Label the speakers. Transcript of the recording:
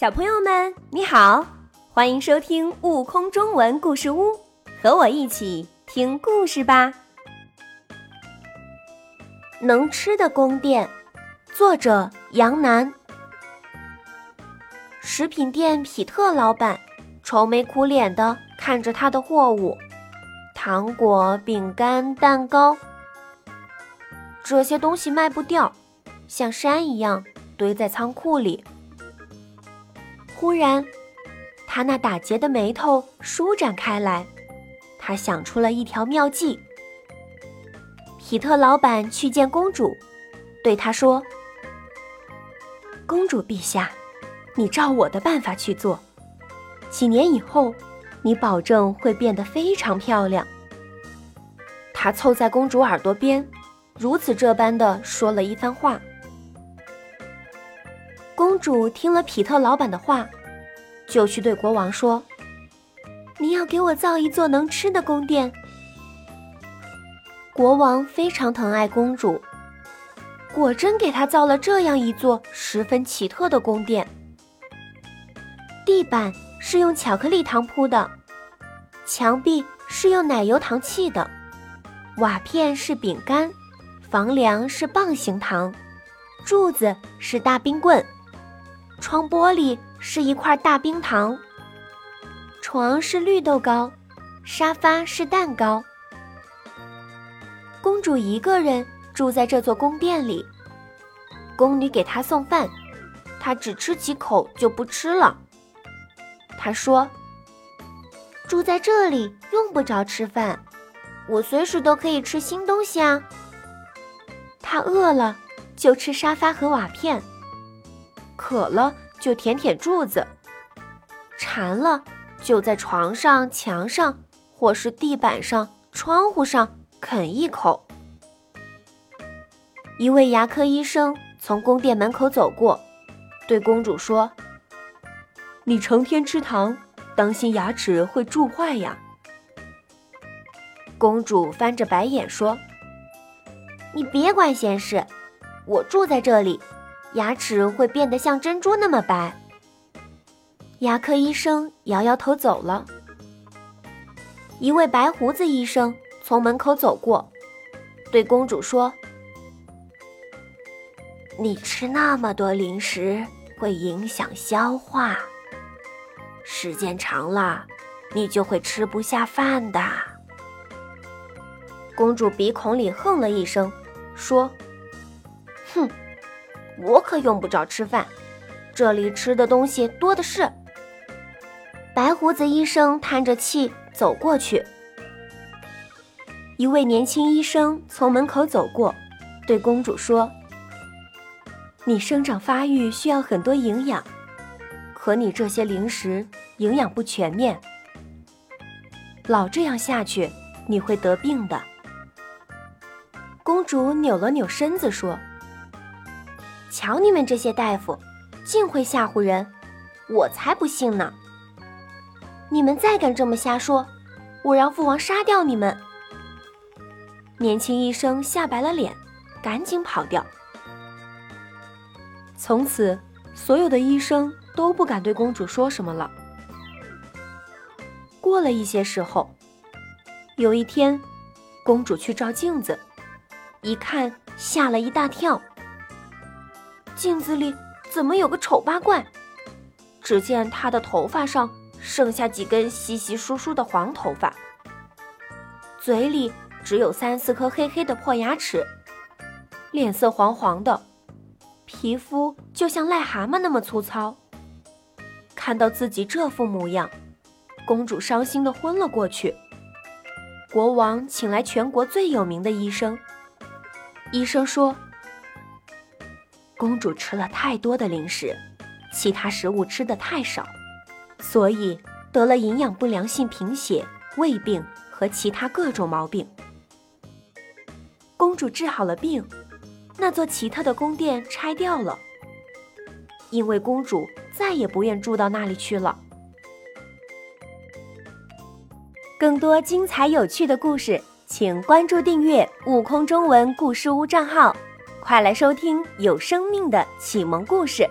Speaker 1: 小朋友们，你好，欢迎收听《悟空中文故事屋》，和我一起听故事吧。能吃的宫殿，作者杨楠。食品店皮特老板愁眉苦脸的看着他的货物：糖果、饼干、蛋糕，这些东西卖不掉，像山一样堆在仓库里。忽然，他那打结的眉头舒展开来，他想出了一条妙计。皮特老板去见公主，对她说：“公主陛下，你照我的办法去做，几年以后，你保证会变得非常漂亮。”他凑在公主耳朵边，如此这般的说了一番话。公主听了皮特老板的话，就去对国王说：“你要给我造一座能吃的宫殿。”国王非常疼爱公主，果真给她造了这样一座十分奇特的宫殿。地板是用巧克力糖铺的，墙壁是用奶油糖砌的，瓦片是饼干，房梁是棒形糖，柱子是大冰棍。窗玻璃是一块大冰糖，床是绿豆糕，沙发是蛋糕。公主一个人住在这座宫殿里，宫女给她送饭，她只吃几口就不吃了。她说：“住在这里用不着吃饭，我随时都可以吃新东西啊。”她饿了就吃沙发和瓦片。渴了就舔舔柱子，馋了就在床上、墙上或是地板上、窗户上啃一口。一位牙科医生从宫殿门口走过，对公主说：“
Speaker 2: 你成天吃糖，当心牙齿会蛀坏呀。”
Speaker 1: 公主翻着白眼说：“你别管闲事，我住在这里。”牙齿会变得像珍珠那么白。牙科医生摇摇头走了。一位白胡子医生从门口走过，对公主说：“你吃那么多零食会影响消化，时间长了，你就会吃不下饭的。”公主鼻孔里哼了一声，说：“哼。”我可用不着吃饭，这里吃的东西多的是。白胡子医生叹着气走过去。一位年轻医生从门口走过，对公主说：“你生长发育需要很多营养，可你这些零食营养不全面，老这样下去你会得病的。”公主扭了扭身子说。瞧你们这些大夫，尽会吓唬人，我才不信呢！你们再敢这么瞎说，我让父王杀掉你们！年轻医生吓白了脸，赶紧跑掉。
Speaker 2: 从此，所有的医生都不敢对公主说什么了。过了一些时候，有一天，公主去照镜子，一看，吓了一大跳。镜子里怎么有个丑八怪？只见他的头发上剩下几根稀稀疏疏的黄头发，嘴里只有三四颗黑黑的破牙齿，脸色黄黄的，皮肤就像癞蛤蟆那么粗糙。看到自己这副模样，公主伤心的昏了过去。国王请来全国最有名的医生，医生说。公主吃了太多的零食，其他食物吃的太少，所以得了营养不良性贫血、胃病和其他各种毛病。公主治好了病，那座奇特的宫殿拆掉了，因为公主再也不愿住到那里去了。更多精彩有趣的故事，请关注订阅“悟空中文故事屋”账号。快来收听有生命的启蒙故事。